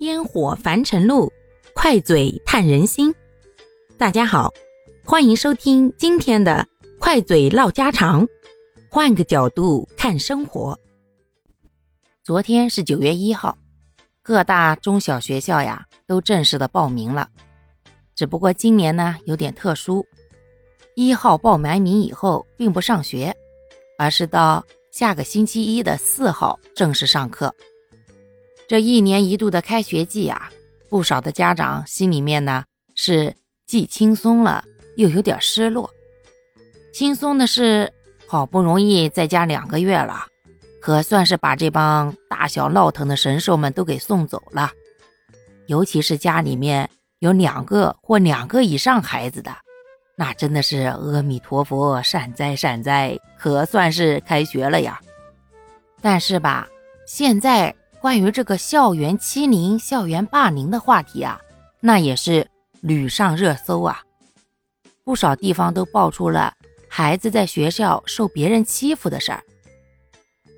烟火凡尘路，快嘴探人心。大家好，欢迎收听今天的快嘴唠家常，换个角度看生活。昨天是九月一号，各大中小学校呀都正式的报名了。只不过今年呢有点特殊，一号报完名以后并不上学，而是到下个星期一的四号正式上课。这一年一度的开学季啊，不少的家长心里面呢是既轻松了，又有点失落。轻松的是，好不容易在家两个月了，可算是把这帮大小闹腾的神兽们都给送走了。尤其是家里面有两个或两个以上孩子的，那真的是阿弥陀佛，善哉善哉，可算是开学了呀。但是吧，现在。关于这个校园欺凌、校园霸凌的话题啊，那也是屡上热搜啊。不少地方都爆出了孩子在学校受别人欺负的事儿，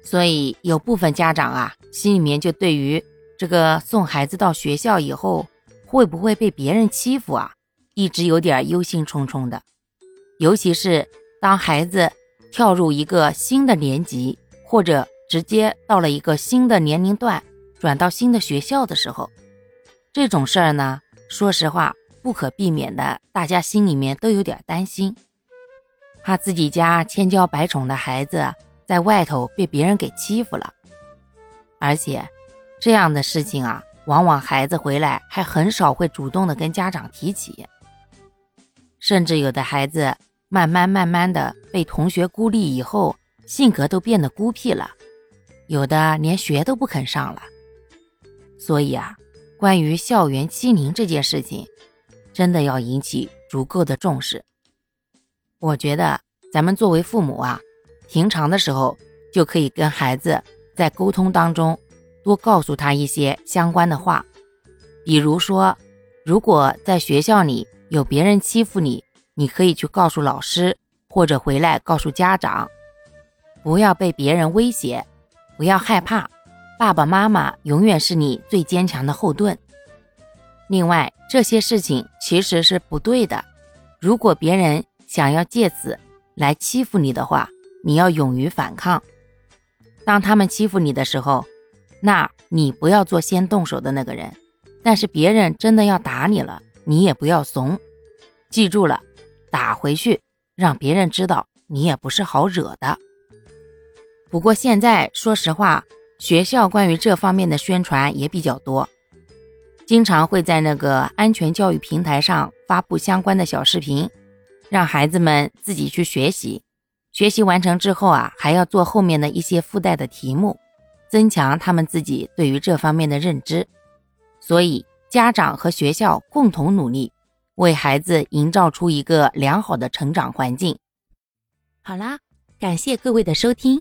所以有部分家长啊，心里面就对于这个送孩子到学校以后会不会被别人欺负啊，一直有点忧心忡忡的。尤其是当孩子跳入一个新的年级或者。直接到了一个新的年龄段，转到新的学校的时候，这种事儿呢，说实话不可避免的，大家心里面都有点担心，怕自己家千娇百宠的孩子在外头被别人给欺负了。而且，这样的事情啊，往往孩子回来还很少会主动的跟家长提起，甚至有的孩子慢慢慢慢的被同学孤立以后，性格都变得孤僻了。有的连学都不肯上了，所以啊，关于校园欺凌这件事情，真的要引起足够的重视。我觉得咱们作为父母啊，平常的时候就可以跟孩子在沟通当中多告诉他一些相关的话，比如说，如果在学校里有别人欺负你，你可以去告诉老师，或者回来告诉家长，不要被别人威胁。不要害怕，爸爸妈妈永远是你最坚强的后盾。另外，这些事情其实是不对的。如果别人想要借此来欺负你的话，你要勇于反抗。当他们欺负你的时候，那你不要做先动手的那个人。但是别人真的要打你了，你也不要怂。记住了，打回去，让别人知道你也不是好惹的。不过现在，说实话，学校关于这方面的宣传也比较多，经常会在那个安全教育平台上发布相关的小视频，让孩子们自己去学习。学习完成之后啊，还要做后面的一些附带的题目，增强他们自己对于这方面的认知。所以，家长和学校共同努力，为孩子营造出一个良好的成长环境。好啦，感谢各位的收听。